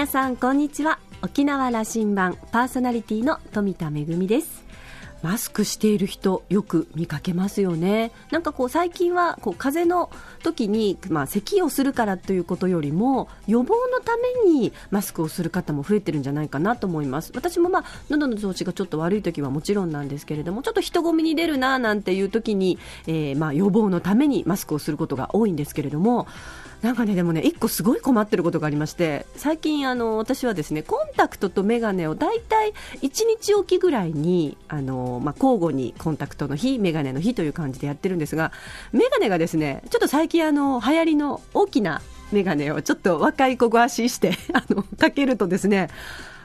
皆さんこんにちは。沖縄羅針盤パーソナリティの富田恵です。マスクしている人よく見かけますよね。なんかこう最近はこう風邪の時に、まあ、咳をするからということよりも予防のためにマスクをする方も増えてるんじゃないかなと思います。私もまあ喉の調子がちょっと悪い時はもちろんなんですけれどもちょっと人混みに出るななんていう時に、えー、まあ予防のためにマスクをすることが多いんですけれどもなんかねでもね一個すごい困ってることがありまして最近あの私はですねコンタクトとメガネをだいたい1日おきぐらいにあの、まあ、交互にコンタクトの日メガネの日という感じでやってるんですがメガネがですねちょっと最近あの流行りの大きなメガネをちょっと若い子ご足してあのかけるとですね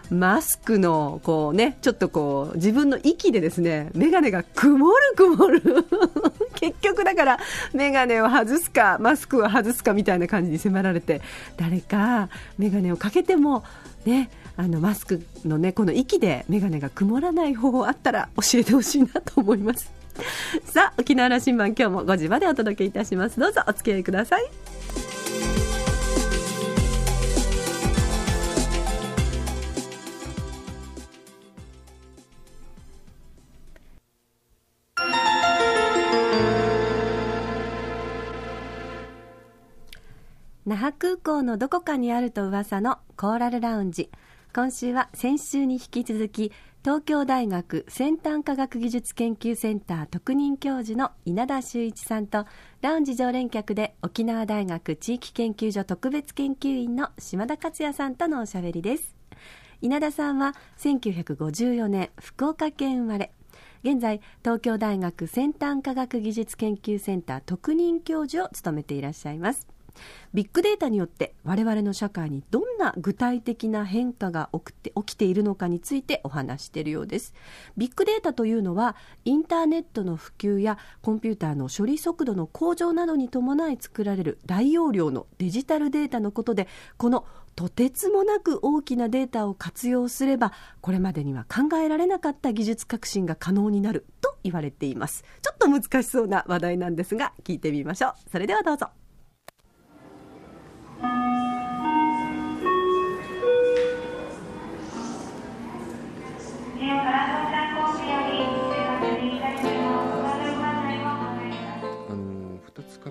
マスクのこうねちょっとこう自分の息でですね眼鏡が曇る曇る。結局だから眼鏡を外すかマスクを外すかみたいな感じに迫られて誰か眼鏡をかけてもねあのマスクのねこの息で眼鏡が曇らない方法あったら教えてほしいなと思います。さあ沖縄羅針盤今日も5時までお届けいたします。どうぞお付き合いください。那覇空港のどこかにあると噂のコーラルラウンジ。今週は先週に引き続き東京大学先端科学技術研究センター特任教授の稲田修一さんとラウンジ常連客で沖縄大学地域研究所特別研究員の島田克也さんとのおしゃべりです。稲田さんは1954年福岡県生まれ。現在東京大学先端科学技術研究センター特任教授を務めていらっしゃいます。ビッグデータによって我々の社会にどんな具体的な変化が起きて起きているのかについてお話しているようです。ビッグデータというのはインターネットの普及やコンピューターの処理速度の向上などに伴い作られる大容量のデジタルデータのことでこのとてつもなく大きなデータを活用すればこれまでには考えられなかった技術革新が可能になると言われています。ちょっと難しそうな話題なんですが聞いてみましょう。それではどうぞ。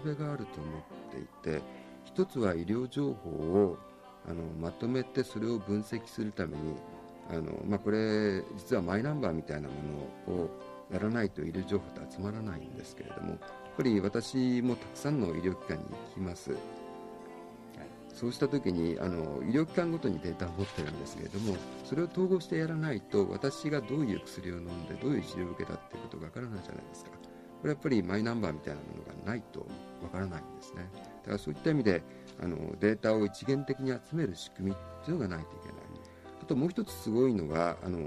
壁があると思っていて一つは医療情報をあのまとめてそれを分析するためにあの、まあ、これ実はマイナンバーみたいなものをやらないと医療情報って集まらないんですけれどもやっぱり私もたくさんの医療機関に行きます。そうした時にあの医療機関ごとにデータを持ってるんですけれどもそれを統合してやらないと私がどういう薬を飲んでどういう治療を受けたっていうことがわからないじゃないですか。これやっぱりマイナンバーみたいなものがないとわからないんですね。だからそういった意味であのデータを一元的に集める仕組みっていうのがないといけない。あともう一つすごいのがあの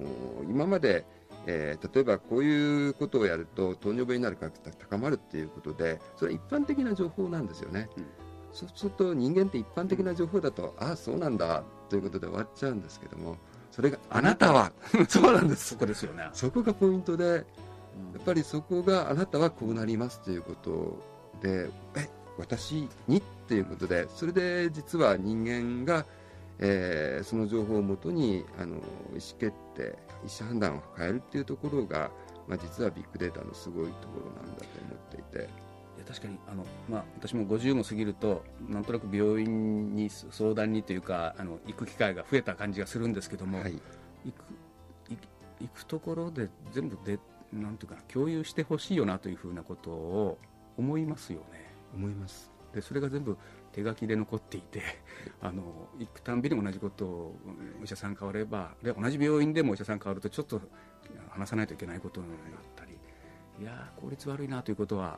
今までえー、例えばこういうことをやると糖尿病になる確率が高まるっていうことでそれは一般的な情報なんですよね、うん。そうすると人間って一般的な情報だとああそうなんだということで終わっちゃうんですけどもそれがあなたはそうなんです。そこですよね。そこがポイントでやっぱりそこがあなたはこうなりますということでえ私にっていうことでそれで実は人間が、えー、その情報をもとにあの意思決定意思判断を変えるっていうところが、まあ、実はビッグデータのすごいところなんだと思っていて。確かにあの、まあ、私も50も過ぎるとなんとなく病院に相談にというかあの行く機会が増えた感じがするんですけども、はい、行く行くところで全部でなんていうか共有してほしいよなというふうなことを思いますよね。思いますでそれが全部手書きで残っていて あの行くたんびに同じことをお医者さん変わればで同じ病院でもお医者さん変わるとちょっと話さないといけないことになったりいや効率悪いなということは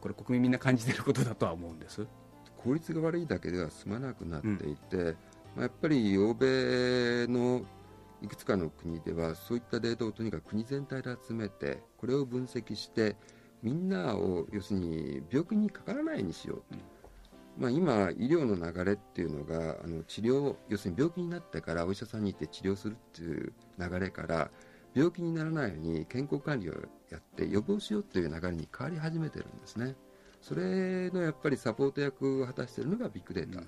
これ国民みんな感じていることだとは思うんです。効率が悪いだけでは済まなくなっていて、うん、まあ、やっぱり欧米のいくつかの国ではそういったデータをとにかく国全体で集めてこれを分析してみんなを要するに病気にかからないようにしよう、うん。まあ、今、医療の流れっていうのがあの治療要するに病気になってからお医者さんに行って治療するっていう流れから病気にならないように健康管理をやって予防しようという流れに変わり始めてるんですね。それのやっぱりサポート役を果たしているのがビッグデータ。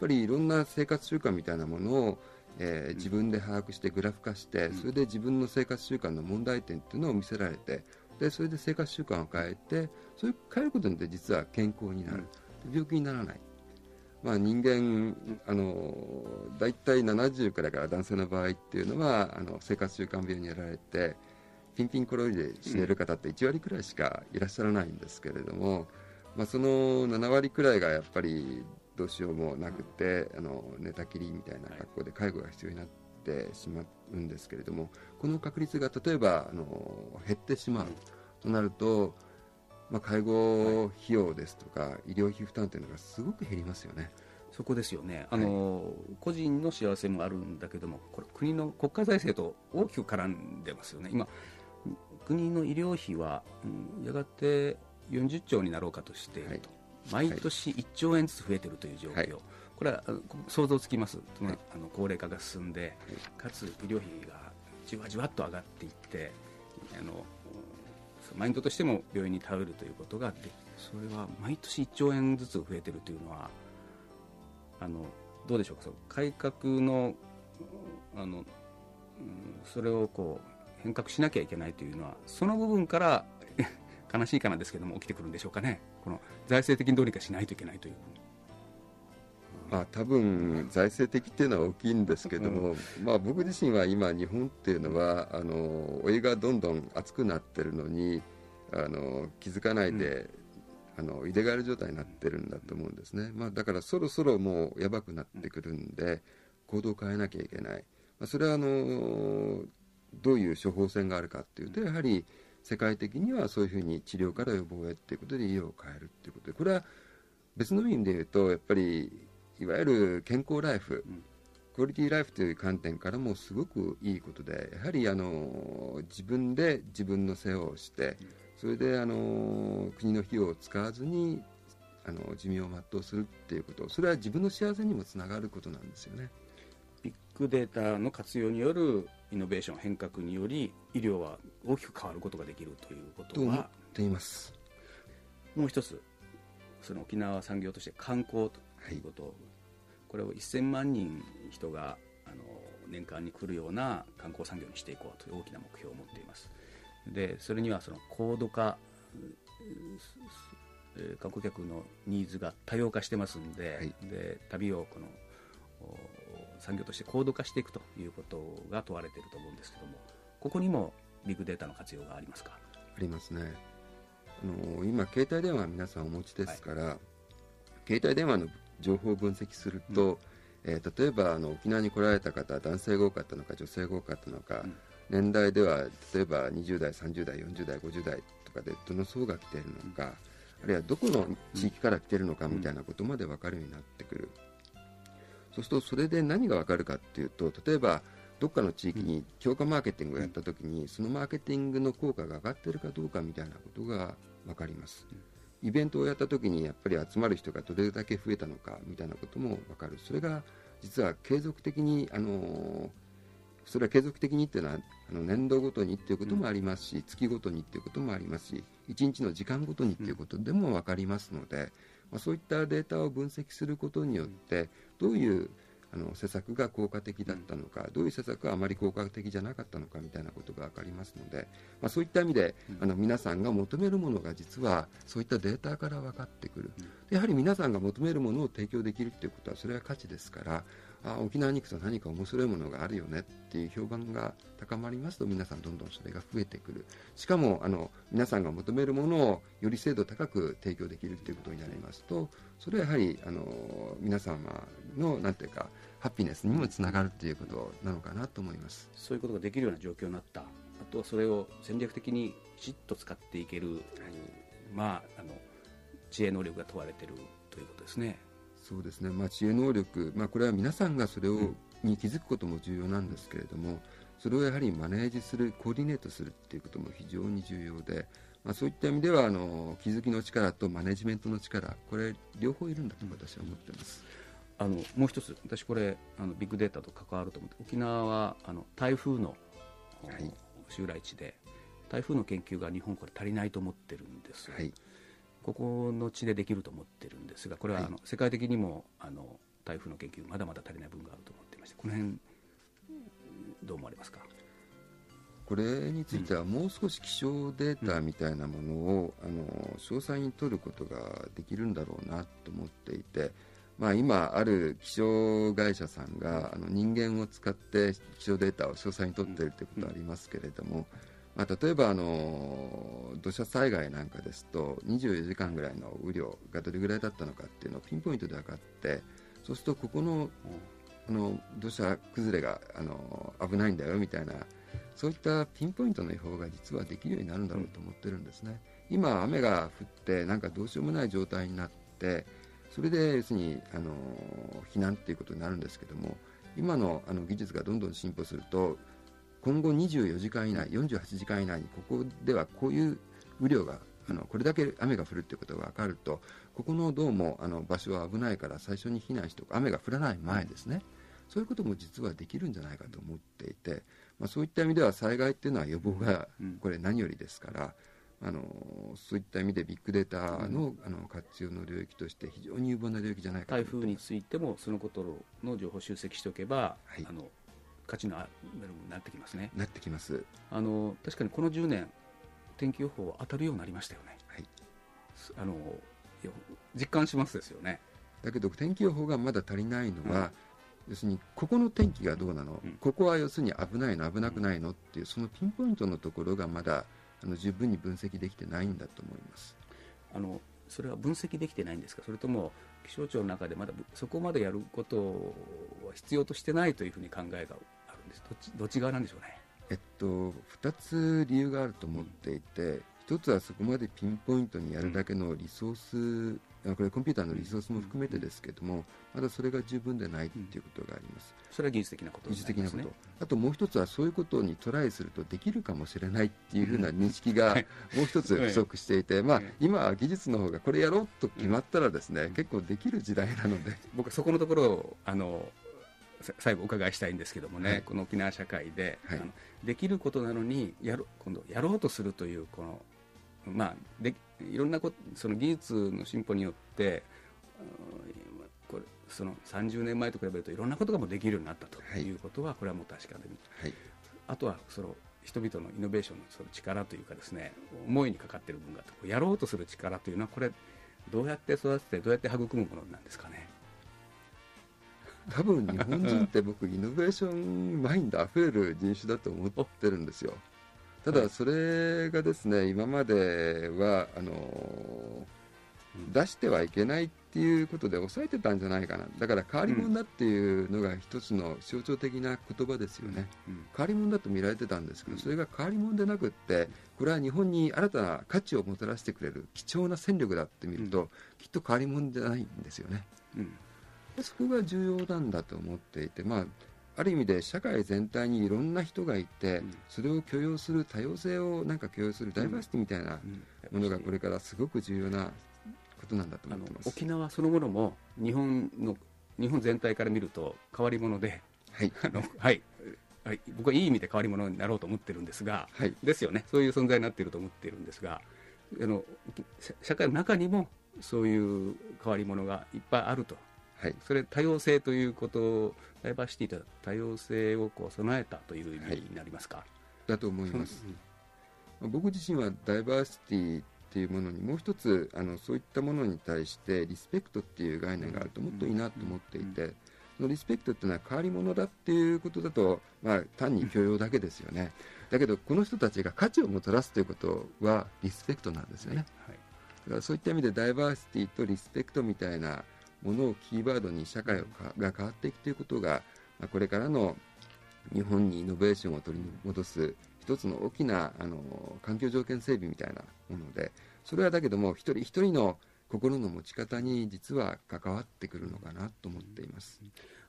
ぱりいろんな生活習慣みたいなものを、えー、自分で把握してグラフ化して、それで自分の生活習慣の問題点っていうのを見せられてでそれで生活習慣を変えてそれを変えることによって実は健康になる、病気にならない、まあ、人間あの大体70からいから男性の場合っていうのはあの生活習慣病にやられてピンピンコロリで死ねる方って1割くらいしかいらっしゃらないんですけれども、まあ、その7割くらいがやっぱりどうしようもなくてあの寝たきりみたいな格好で介護が必要になってしまうんですけれどもこの確率が例えばあの減ってしまうとなると、まあ、介護費用ですとか、医療費負担というのがすごく減りますよね。そこですよね。あの、はい、個人の幸せもあるんだけどもこれ国の国家財政と大きく絡んでますよね。今国の医療費は、うん、やがて40兆になろうかとしていると、はい、毎年1兆円ずつ増えているという状況、はい、これは想像つきます、あの高齢化が進んで、かつ医療費がじわじわっと上がっていってあのマインドとしても病院に頼るということがでそれは毎年1兆円ずつ増えてるというのはあのどうでしょうか？改革のあの、うん、それをこう変革しなきゃいけないというのはその部分から 悲しいかなですけども起きてくるんでしょうかね。この財政的にどうにかしないといけないというまあ、多分財政的っていうのは大きいんですけども、うん、まあ、僕自身は今、日本っていうのはあのお湯がどんどん熱くなってるのにあの気づかないで、うん、あのイデガール状態になってるんだと思うんですね、まあ、だからそろそろもうやばくなってくるんで行動を変えなきゃいけない、まあ、それはあのどういう処方箋があるかっていうとやはり世界的にはそういうふうに治療から予防へっていうことで医療を変えるっていうことでこれは別の意味で言うとやっぱりいわゆる健康ライフ、クオリティライフという観点からもすごくいいことでやはりあの自分で自分の世話をしてそれであの国の費用を使わずにあの寿命を全うするっていうことそれは自分の幸せにもつながることなんですよね。ビッグデータの活用によるイノベーション変革により医療は大きく変わることができるということは。といます。もう一つその沖縄産業として観光ということ、はい、これを1000万人人があの年間に来るような観光産業にしていこうという大きな目標を持っています。でそれにはその高度化観光客のニーズが多様化してますんではい、で旅をこの産業として高度化していくということが問われていると思うんですけどもここにもビッグデータの活用がありますか？ありますね。あの今携帯電話皆さんお持ちですから、はい、携帯電話の情報を分析すると、うん、えー、例えばあの沖縄に来られた方男性が多かったのか女性が多かったのか、うん、年代では例えば20代30代40代50代とかでどの層が来ているのか、あるいはどこの地域から来ているのかみたいなことまで分かるようになってくる、そうするとそれで何が分かるかっていうと例えばどっかの地域に強化マーケティングをやった時にそのマーケティングの効果が上がっているかどうかみたいなことが分かります。イベントをやった時にやっぱり集まる人がどれだけ増えたのかみたいなことも分かる。それが実は継続的にあのそれは継続的にっていうのはあの年度ごとにっていうこともありますし、月ごとにっていうこともありますし1日の時間ごとにっていうことでも分かりますので、まあ、そういったデータを分析することによってどういうあの施策が効果的だったのか、どういう施策があまり効果的じゃなかったのかみたいなことが分かりますので、まあ、そういった意味で、あの皆さんが求めるものが実はそういったデータから分かってくる、やはり皆さんが求めるものを提供できるということはそれは価値ですからあ沖縄に行くと何か面白いものがあるよねっていう評判が高まりますと皆さんどんどんそれが増えてくる。しかもあの皆さんが求めるものをより精度高く提供できるということになりますとそれはやはりあの皆様のなんていうかハッピネスにもつながるということなのかなと思います。そういうことができるような状況になった。あとはそれを戦略的にきちっと使っていける、はい、まああの知恵能力が問われているということですね。そうですね、まあ、知恵能力、まあ、これは皆さんがそれを、うん、に気づくことも重要なんですけれどもそれをやはりマネージするコーディネートするっていうことも非常に重要で、まあ、そういった意味ではあの気づきの力とマネジメントの力これ両方いるんだと私は思ってます。あのもう一つ私これあのビッグデータと関わると思って沖縄はあの台風の、はい、襲来地で台風の研究が日本これ足りないと思ってるんです、はい、ここの地でできると思ってるんですがこれはあの、はい、世界的にもあの台風の研究まだまだ足りない分があると思っていましてこの辺どう思われますか？これについてはもう少し気象データみたいなものを、うん、あの詳細に取ることができるんだろうなと思っていて、まあ、今ある気象会社さんがあの人間を使って気象データを詳細に取っているということはありますけれども、まあ、例えばあの土砂災害なんかですと24時間ぐらいの雨量がどれぐらいだったのかっていうのをピンポイントで分かってそうするとここのあの土砂崩れがあの危ないんだよみたいなそういったピンポイントの予報が実はできるようになるんだろうと思ってるんですね。今雨が降ってなんかどうしようもない状態になってそれで要するにあの避難っていうことになるんですけども今のあの技術がどんどん進歩すると今後24時間以内48時間以内にここではこういう雨量があのこれだけ雨が降るということが分かるとここのどうもあの場所は危ないから最初に避難しておく雨が降らない前ですね、そういうことも実はできるんじゃないかと思っていて、まあ、そういった意味では災害っていうのは予防がこれ何よりですから。あのそういった意味でビッグデータの,、あの活用の領域として非常に有望な領域じゃないか台風についてもそのことの情報集積しておけば、はい、あの価値のあるものになってきますね。なってきます。あの確かにこの10年天気予報は当たるようになりましたよね。はい、あの実感しますですよね。だけど天気予報がまだ足りないのは、うん、要するにここの天気がどうなの、うん、ここは要するに危ないの？危なくないの？っていうそのピンポイントのところがまだあの十分に分析できてないんだと思います。あのそれは分析できてないんですか？それとも気象庁の中でまだそこまでやることは必要としてないというふうに考えがです。どっちどっち側なんでしょうね。えっと2つ理由があると思っていて、うん、1つはそこまでピンポイントにやるだけのリソース、うんこれコンピューターのリソースも含めてですけども、まだそれが十分でないということがあります、それは技術的なこと、ね、技術的なこと。あともう一つはそういうことにトライするとできるかもしれないっていうふうな認識がもう一つ不足していて、まあ、今は技術の方がこれやろうと決まったらですね、結構できる時代なので。僕はそこのところをあの最後お伺いしたいんですけどもね、はい、この沖縄社会で、はい、あのできることなのにやろ今度やろうとするというこの、まあ、でいろんなことその技術の進歩によってこれその30年前と比べるといろんなことがもうできるようになったとい。うことは、これはもう確かで、はい、あとはその人々のイノベーションのその力というかですね思いにかかっている分がやろうとする力というのはこれどうやって育ててどうやって育むものなんですかね。多分日本人って僕イノベーションマインドあふれる人種だと思ってるんですよ。ただそれがですね今まではあの出してはいけないっていうことで抑えてたんじゃないかな。だから変わり者だっていうのが一つの象徴的な言葉ですよね、うん。うん、変わり者だと見られてたんですけどそれが変わり者でなくってこれは日本に新たな価値をもたらしてくれる貴重な戦力だって見ると、うん、きっと変わり者じゃないんですよね、そこが重要なんだと思っていて、まあ、ある意味で社会全体にいろんな人がいて、うん、それを許容する多様性をなんか許容するダイバーシティみたいなものがこれからすごく重要なことなんだと思ってます。沖縄そのものも日本の日本全体から見ると変わり者で、はい。あのはい。はい、僕はいい意味で変わり者になろうと思ってるんですが、はい、ですよね。そういう存在になっていると思っているんですがあの社会の中にもそういう変わり者がいっぱいあるとはい、それ多様性ということダイバーシティと多様性をこう備えたという意味になりますか、はい、だと思います、うん、僕自身はダイバーシティっていうものにもう一つあのそういったものに対してリスペクトっていう概念があるともっといいなと思っていて、そのリスペクトっていうのは変わり者だっていうことだと、まあ、単に許容だけですよね、だけどこの人たちが価値をもたらすということはリスペクトなんですよね、はい、だからそういった意味でダイバーシティとリスペクトみたいなものをキーワードに社会が変わっていくということが、まあ、これからの日本にイノベーションを取り戻す一つの大きなあの環境条件整備みたいなものでそれはだけども一人一人の心の持ち方に実は関わってくるのかなと思っています。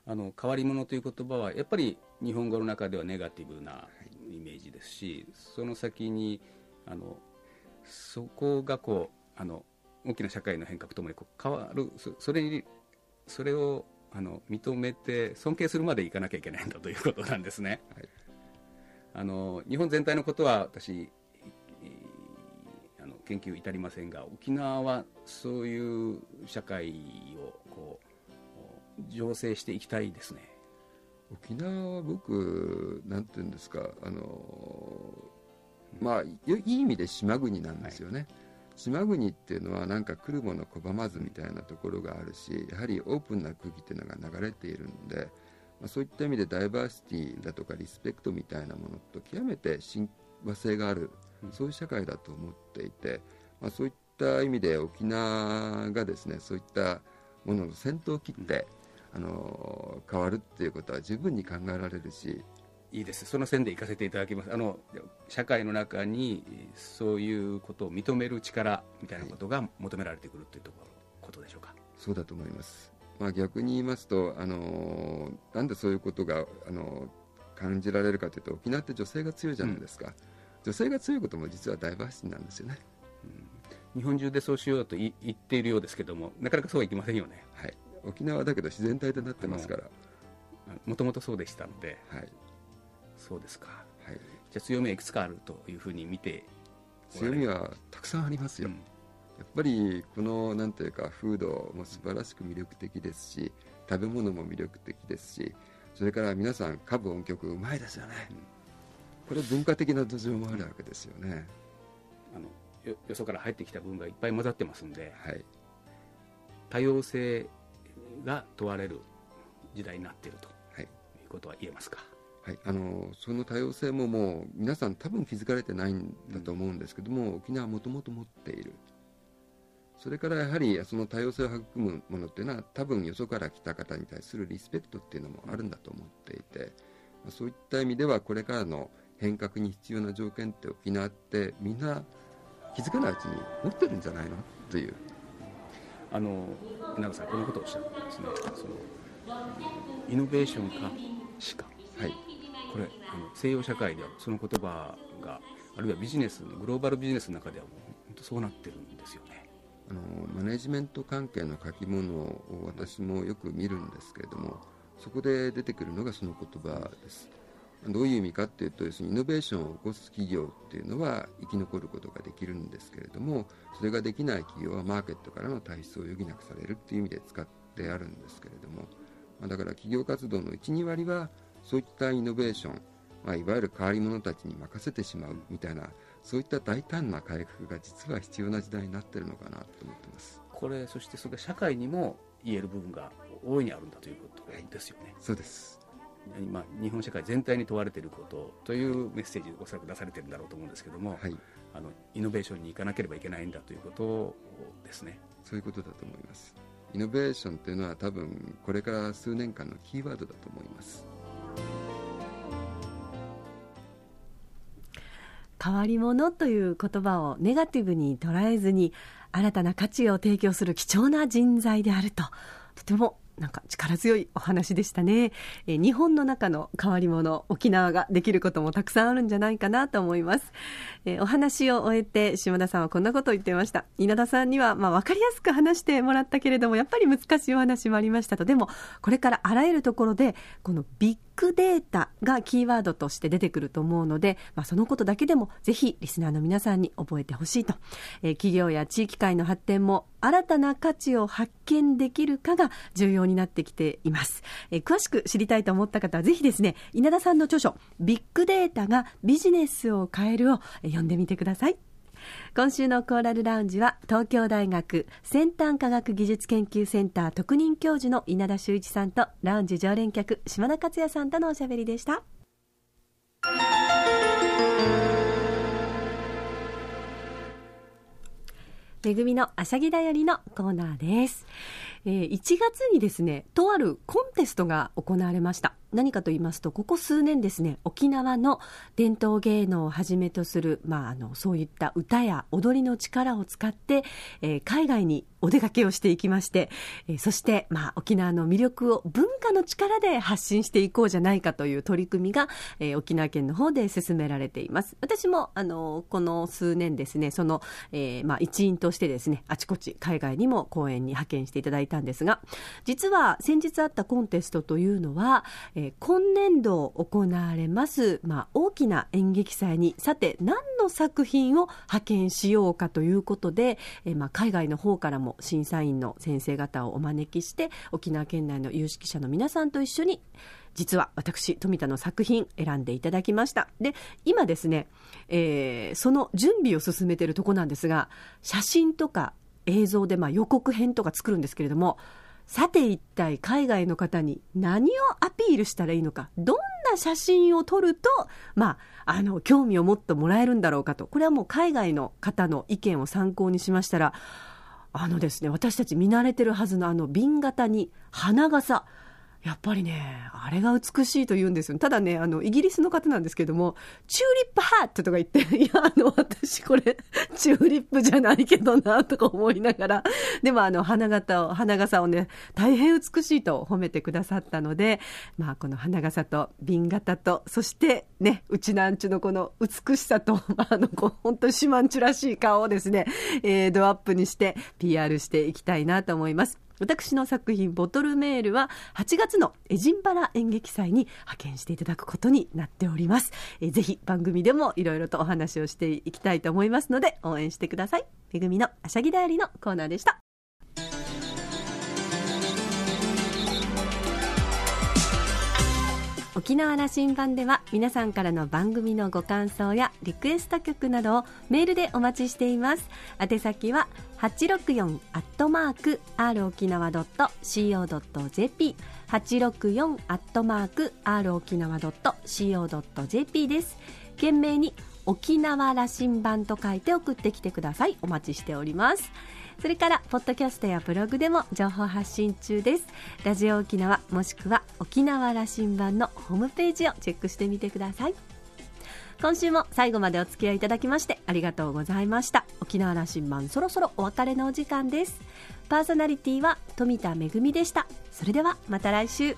あの変わり者という言葉はやっぱり日本語の中ではネガティブなイメージですし、その先にあのそこがこうあの大きな社会の変革ともにこう変わる。それにそれをあの認めて尊敬するまでいかなきゃいけないんだということなんですね。はい、あの日本全体のことは私あの研究至りませんが沖縄はそういう社会をこう醸成していきたいですね。沖縄は僕なんていうんですかあのまあいい意味で島国なんですよね、はい、島国っていうのはなんか来るもの拒まずみたいなところがあるしやはりオープンな空気っていうのが流れているんで、まあ、そういった意味でダイバーシティだとかリスペクトみたいなものと極めて親和性がある、そういう社会だと思っていて、まあ、そういった意味で沖縄がですねそういったものの先頭を切って、あの変わるっていうことは十分に考えられるしいいです。その線で行かせていただきます。あの社会の中にそういうことを認める力みたいなことが求められてくるというところ、ことでしょうか。そうだと思います、まあ、逆に言いますとあのなんでそういうことがあの感じられるかというと沖縄って女性が強いじゃないですか、うん、女性が強いことも実はダイバーシティなんですよね、うん、日本中でそうしようと言っているようですけどもなかなかそうはいきませんよね。はい。沖縄だけど自然体となってますから。もともとそうでしたので、はい、そうですか、はい、じゃあ強みはいくつかあるというふうに見て強みはたくさんありますよ、うん、やっぱりこのなんていうか風土も素晴らしく魅力的ですし食べ物も魅力的ですしそれから皆さん歌舞音曲うまいですよね、うん、これ文化的な土壌もあるわけですよね、あのよよそから入ってきた分がいっぱい混ざってますんで、はい、多様性が問われる時代になっていると、はい、いうことは言えますか？はい、あのその多様性ももう皆さん多分気づかれてないんだと思うんですけども、うん、沖縄はもともと持っている。それからやはりその多様性を育むものっていうのは多分よそから来た方に対するリスペクトっていうのもあるんだと思っていて、まあ、そういった意味ではこれからの変革に必要な条件って沖縄ってみんな気づかないうちに持ってるんじゃないのという。あの稲田さんこのことをおっしゃるんですね。そのイノベーションかしか、はい、これあの西洋社会ではその言葉があるいはビジネスグローバルビジネスの中ではもう本当そうなってるんですよね。あのマネジメント関係の書き物を私もよく見るんですけれどもそこで出てくるのがその言葉です。どういう意味かっていうと要するにイノベーションを起こす企業っていうのは生き残ることができるんですけれどもそれができない企業はマーケットからの退出を余儀なくされるっていう意味で使ってあるんですけれども、ま、だから企業活動の12割はそういったイノベーション、まあ、いわゆる変わり者たちに任せてしまうみたいなそういった大胆な改革が実は必要な時代になっているのかなと思ってます。これそしてそれが社会にも言える部分が大いにあるんだということですよね、はい、そうです。今日本社会全体に問われていることというメッセージおそらく出されてるんだろうと思うんですけども、はい、あのイノベーションに行かなければいけないんだということですね。そういうことだと思います。イノベーションというのは多分これから数年間のキーワードだと思います変わり者という言葉をネガティブに捉えずに新たな価値を提供する貴重な人材であると。とてもなんか力強いお話でしたね、え日本の中の変わり者沖縄ができることもたくさんあるんじゃないかなと思います、えお話を終えて島田さんはこんなことを言っていました。稲田さんにはまあ分かりやすく話してもらったけれどもやっぱり難しいお話もありましたと。でもこれからあらゆるところでこのビッグデータがキーワードとして出てくると思うので、まあ、そのことだけでもぜひリスナーの皆さんに覚えてほしいと、えー、企業や地域会の発展も新たな価値を発見できるかが重要になってきています、えー、詳しく知りたいと思った方はぜひですね稲田さんの著書「ビッグデータがビジネスを変える」を読んでみてください。今週のコーラルラウンジは東京大学先端科学技術研究センター特任教授の稲田修一さんとラウンジ常連客島田克也さんとのおしゃべりでした。めぐみのあしゃぎだよりのコーナーです、えー、1月にですねとあるコンテストが行われました。何かと言いますとここ数年ですね沖縄の伝統芸能をはじめとする、まあ、あのそういった歌や踊りの力を使って、えー、海外にお出かけをしていきまして、え、そして、まあ、沖縄の魅力を文化の力で発信していこうじゃないかという取り組みが、え、沖縄県の方で進められています。私もあのこの数年ですねその、えーまあ、一員としてですねあちこち海外にも講演に派遣していただいたんですが実は先日あったコンテストというのは、えー、今年度行われます、まあ、大きな演劇祭にさて何の作品を派遣しようかということで、えまあ、海外の方からも審査員の先生方をお招きして沖縄県内の有識者の皆さんと一緒に実は私富田の作品選んでいただきました。で今ですね、えー、その準備を進めてるとこなんですが写真とか映像でまあ予告編とか作るんですけれどもさて一体海外の方に何をアピールしたらいいのかどんな写真を撮ると、まあ、あの興味を持ってもらえるんだろうかと。これはもう海外の方の意見を参考にしましたらあのですね私たち見慣れてるはずのあの瓶型に花笠。やっぱりね、あれが美しいと言うんですよ。ただね、あの、イギリスの方なんですけども、チューリップハットとか言って、いや、あの、私これ、チューリップじゃないけどな、とか思いながら、でもあの、花形を、花笠をね、大変美しいと褒めてくださったので、まあ、この花笠と瓶型と、そしてね、うちなんちゅのこの美しさと、あの、こう、本当にシマンチュらしい顔をですね、えー、ドアップにして PR していきたいなと思います。私の作品「ボトルメール」は8月のエジンバラ演劇祭に派遣していただくことになっております。えぜひ番組でもいろいろとお話をしていきたいと思いますので応援してください。めぐみのあしゃぎだよりのコーナーでした。沖縄羅針盤では皆さんからの番組のご感想やリクエスト曲などをメールでお待ちしています。宛先は864アットマーク r 沖縄 .co.jp 864アットマーク r 沖縄 .co.jp です。懸命に沖縄羅針盤と書いて送ってきてください。お待ちしております。それからポッドキャストやブログでも情報発信中です。ラジオ沖縄もしくは沖縄羅針盤のホームページをチェックしてみてください。今週も最後までお付き合いいただきましてありがとうございました。沖縄羅針盤そろそろお別れのお時間です。パーソナリティは富田恵でした。それではまた来週。